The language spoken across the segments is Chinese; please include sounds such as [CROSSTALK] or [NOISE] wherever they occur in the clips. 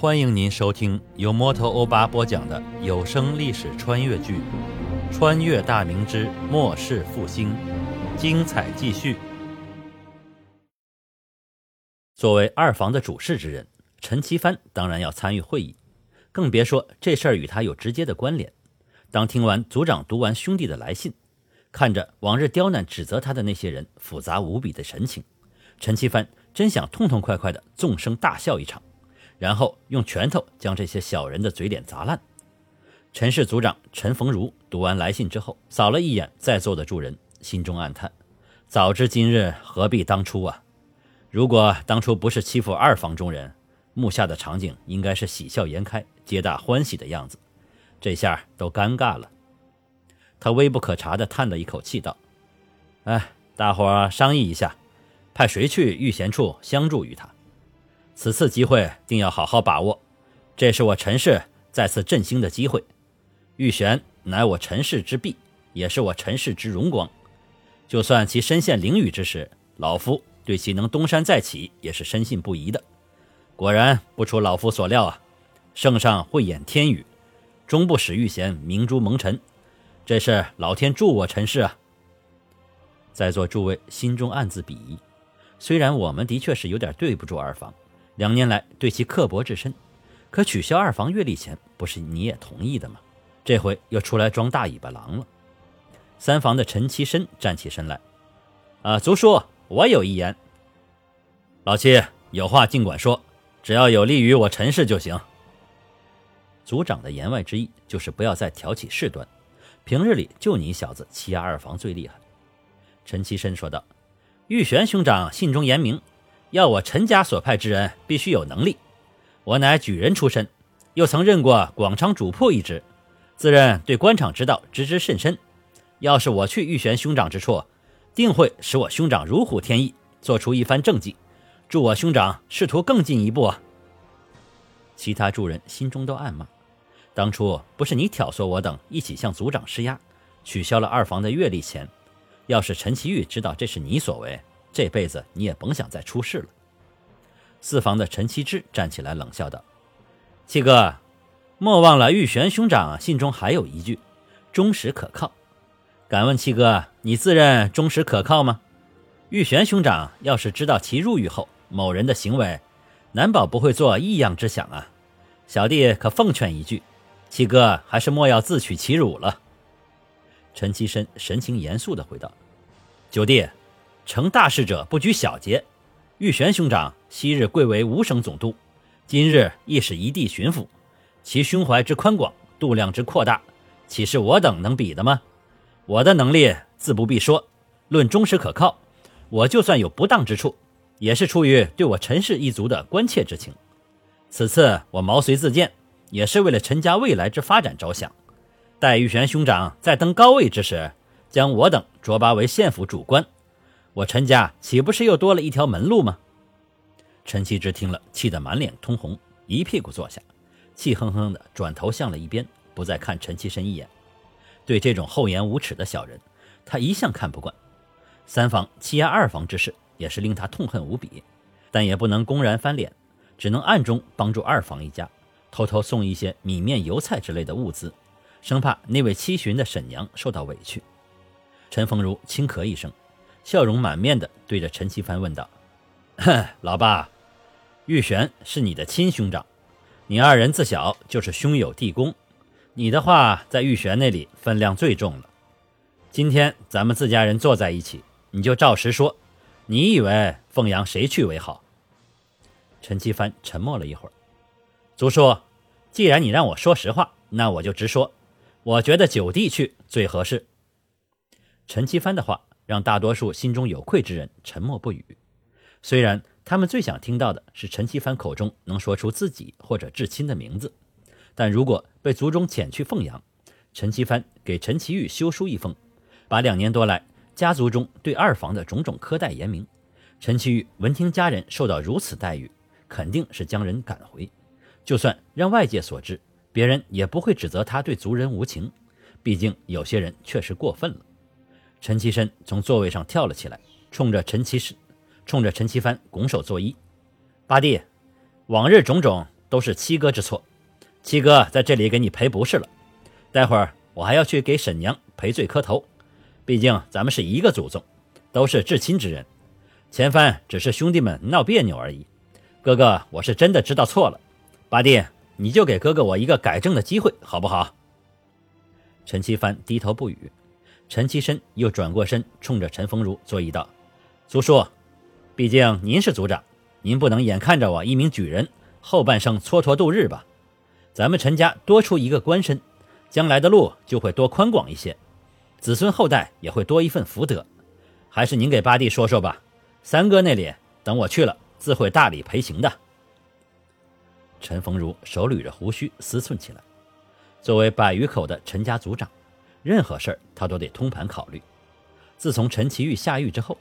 欢迎您收听由摩托欧巴播讲的有声历史穿越剧《穿越大明之末世复兴》，精彩继续。作为二房的主事之人，陈其帆当然要参与会议，更别说这事儿与他有直接的关联。当听完组长读完兄弟的来信，看着往日刁难指责他的那些人复杂无比的神情，陈其帆真想痛痛快快的纵声大笑一场，然后用拳头将这些小人的嘴脸砸烂。陈氏族长陈逢如读完来信之后，扫了一眼在座的诸人，心中暗叹：早知今日，何必当初啊！如果当初不是欺负二房中人，目下的场景应该是喜笑颜开、皆大欢喜的样子，这下都尴尬了。他微不可察地叹了一口气，道：“哎，大伙儿商议一下，派谁去御贤处相助于他？此次机会定要好好把握，这是我陈氏再次振兴的机会。玉璇乃我陈氏之璧，也是我陈氏之荣光。就算其身陷囹圄之时，老夫对其能东山再起也是深信不疑的。果然不出老夫所料啊，圣上慧眼天宇，终不使玉贤明珠蒙尘。”这是老天助我陈氏啊！在座诸位心中暗自鄙夷。虽然我们的确是有点对不住二房，两年来对其刻薄至深，可取消二房月历前，不是你也同意的吗？这回又出来装大尾巴狼了。三房的陈其深站起身来：“啊，族叔，我有一言。老七有话尽管说，只要有利于我陈氏就行。”族长的言外之意就是不要再挑起事端。平日里就你小子欺压二房最厉害。”陈其深说道，“玉玄兄长信中言明，要我陈家所派之人必须有能力。我乃举人出身，又曾任过广昌主簿一职，自认对官场之道知之甚深。要是我去玉玄兄长之处，定会使我兄长如虎添翼，做出一番政绩，助我兄长仕途更进一步啊！”其他诸人心中都暗骂。当初不是你挑唆我等一起向族长施压，取消了二房的月例钱。要是陈其玉知道这是你所为，这辈子你也甭想再出事了。四房的陈其之站起来冷笑道：“七哥，莫忘了玉玄兄长信中还有一句，忠实可靠。敢问七哥，你自认忠实可靠吗？玉玄兄长要是知道其入狱后某人的行为，难保不会做异样之想啊。小弟可奉劝一句。”七哥还是莫要自取其辱了。陈其深神情严肃地回道：“九弟，成大事者不拘小节。玉玄兄长昔日贵为五省总督，今日亦是一地巡抚，其胸怀之宽广，度量之扩大，岂是我等能比的吗？我的能力自不必说，论忠实可靠，我就算有不当之处，也是出于对我陈氏一族的关切之情。此次我毛遂自荐。”也是为了陈家未来之发展着想。待玉玄兄长再登高位之时，将我等擢拔为县府主官，我陈家岂不是又多了一条门路吗？陈其之听了，气得满脸通红，一屁股坐下，气哼哼的转头向了一边，不再看陈其深一眼。对这种厚颜无耻的小人，他一向看不惯。三房欺压二房之事，也是令他痛恨无比，但也不能公然翻脸，只能暗中帮助二房一家。偷偷送一些米面油菜之类的物资，生怕那位七旬的婶娘受到委屈。陈凤如轻咳一声，笑容满面地对着陈其帆问道：“ [LAUGHS] 老爸，玉璇是你的亲兄长，你二人自小就是兄友弟恭，你的话在玉璇那里分量最重了。今天咱们自家人坐在一起，你就照实说，你以为凤阳谁去为好？”陈其帆沉默了一会儿。族叔，既然你让我说实话，那我就直说。我觉得九弟去最合适。陈其帆的话让大多数心中有愧之人沉默不语。虽然他们最想听到的是陈其帆口中能说出自己或者至亲的名字，但如果被族中遣去凤阳，陈其帆给陈其玉修书一封，把两年多来家族中对二房的种种苛待言明。陈其玉闻听家人受到如此待遇，肯定是将人赶回。就算让外界所知，别人也不会指责他对族人无情。毕竟有些人确实过分了。陈其深从座位上跳了起来，冲着陈其实，冲着陈其帆拱手作揖：“八弟，往日种种都是七哥之错，七哥在这里给你赔不是了。待会儿我还要去给沈娘赔罪磕头，毕竟咱们是一个祖宗，都是至亲之人。前番只是兄弟们闹别扭而已，哥哥我是真的知道错了。八弟，你就给哥哥我一个改正的机会，好不好？陈其帆低头不语，陈其深又转过身，冲着陈丰儒作揖道：“族叔，毕竟您是族长，您不能眼看着我一名举人后半生蹉跎度日吧？咱们陈家多出一个官身，将来的路就会多宽广一些，子孙后代也会多一份福德。还是您给八弟说说吧。三哥那里，等我去了，自会大礼赔行的。”陈丰儒手捋着胡须思忖起来。作为百余口的陈家族长，任何事儿他都得通盘考虑。自从陈其玉下狱之后，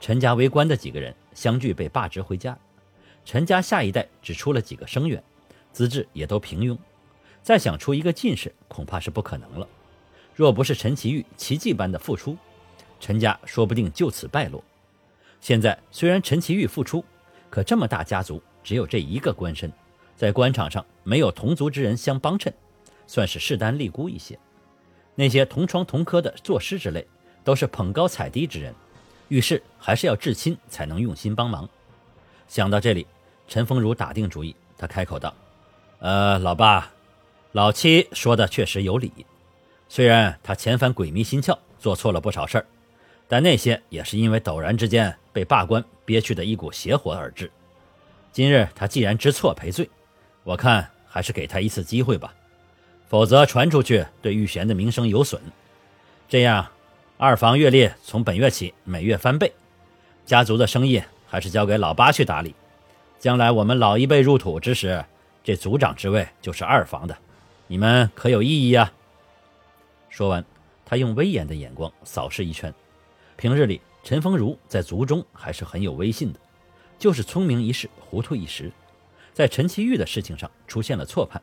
陈家为官的几个人相继被罢职回家，陈家下一代只出了几个生员，资质也都平庸，再想出一个进士恐怕是不可能了。若不是陈其玉奇迹般的复出，陈家说不定就此败落。现在虽然陈其玉复出，可这么大家族只有这一个官身，在官场上没有同族之人相帮衬。算是势单力孤一些，那些同窗同科的作诗之类，都是捧高踩低之人，遇事还是要至亲才能用心帮忙。想到这里，陈丰儒打定主意，他开口道：“呃，老爸，老七说的确实有理。虽然他前番鬼迷心窍，做错了不少事儿，但那些也是因为陡然之间被罢官憋屈的一股邪火而至。今日他既然知错赔罪，我看还是给他一次机会吧。”否则传出去，对玉贤的名声有损。这样，二房月例从本月起每月翻倍，家族的生意还是交给老八去打理。将来我们老一辈入土之时，这族长之位就是二房的，你们可有异议啊？说完，他用威严的眼光扫视一圈。平日里，陈丰儒在族中还是很有威信的，就是聪明一世，糊涂一时，在陈其玉的事情上出现了错判。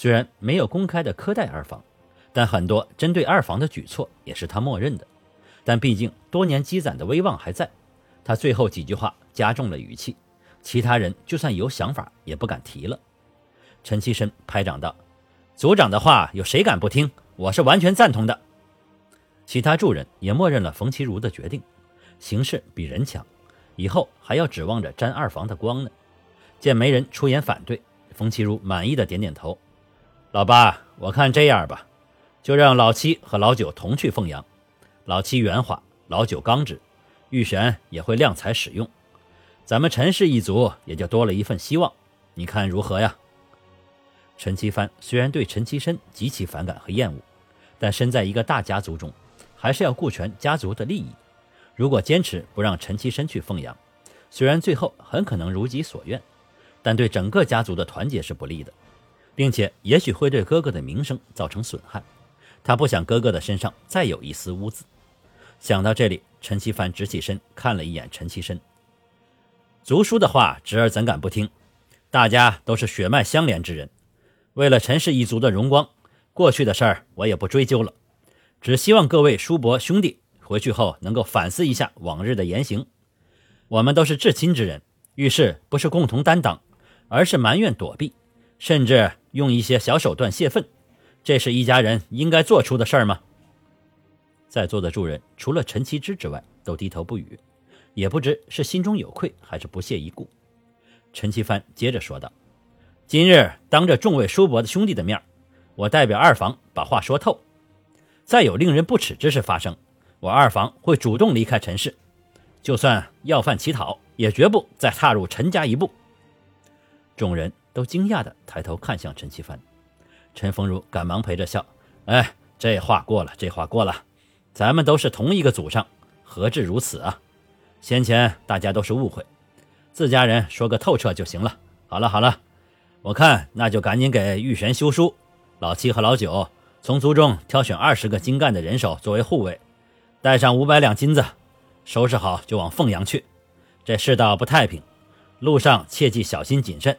虽然没有公开的苛待二房，但很多针对二房的举措也是他默认的。但毕竟多年积攒的威望还在，他最后几句话加重了语气，其他人就算有想法也不敢提了。陈其深拍掌道：“组长的话有谁敢不听？我是完全赞同的。”其他众人也默认了冯其如的决定。形势比人强，以后还要指望着沾二房的光呢。见没人出言反对，冯其如满意的点点头。老八，我看这样吧，就让老七和老九同去凤阳。老七圆滑，老九刚直，玉璇也会量才使用，咱们陈氏一族也就多了一份希望。你看如何呀？陈其帆虽然对陈其深极其反感和厌恶，但身在一个大家族中，还是要顾全家族的利益。如果坚持不让陈其深去凤阳，虽然最后很可能如己所愿，但对整个家族的团结是不利的。并且也许会对哥哥的名声造成损害，他不想哥哥的身上再有一丝污渍。想到这里，陈其凡直起身看了一眼陈其深，族叔的话，侄儿怎敢不听？大家都是血脉相连之人，为了陈氏一族的荣光，过去的事儿我也不追究了，只希望各位叔伯兄弟回去后能够反思一下往日的言行。我们都是至亲之人，遇事不是共同担当，而是埋怨躲避。甚至用一些小手段泄愤，这是一家人应该做出的事儿吗？在座的诸人除了陈其之之外，都低头不语，也不知是心中有愧还是不屑一顾。陈其帆接着说道：“今日当着众位叔伯的兄弟的面，我代表二房把话说透。再有令人不齿之事发生，我二房会主动离开陈氏，就算要犯乞讨，也绝不再踏入陈家一步。”众人。都惊讶地抬头看向陈其凡，陈丰儒赶忙陪着笑：“哎，这话过了，这话过了，咱们都是同一个祖上，何至如此啊？先前大家都是误会，自家人说个透彻就行了。好了好了，我看那就赶紧给玉璇修书，老七和老九从族中挑选二十个精干的人手作为护卫，带上五百两金子，收拾好就往凤阳去。这世道不太平，路上切记小心谨慎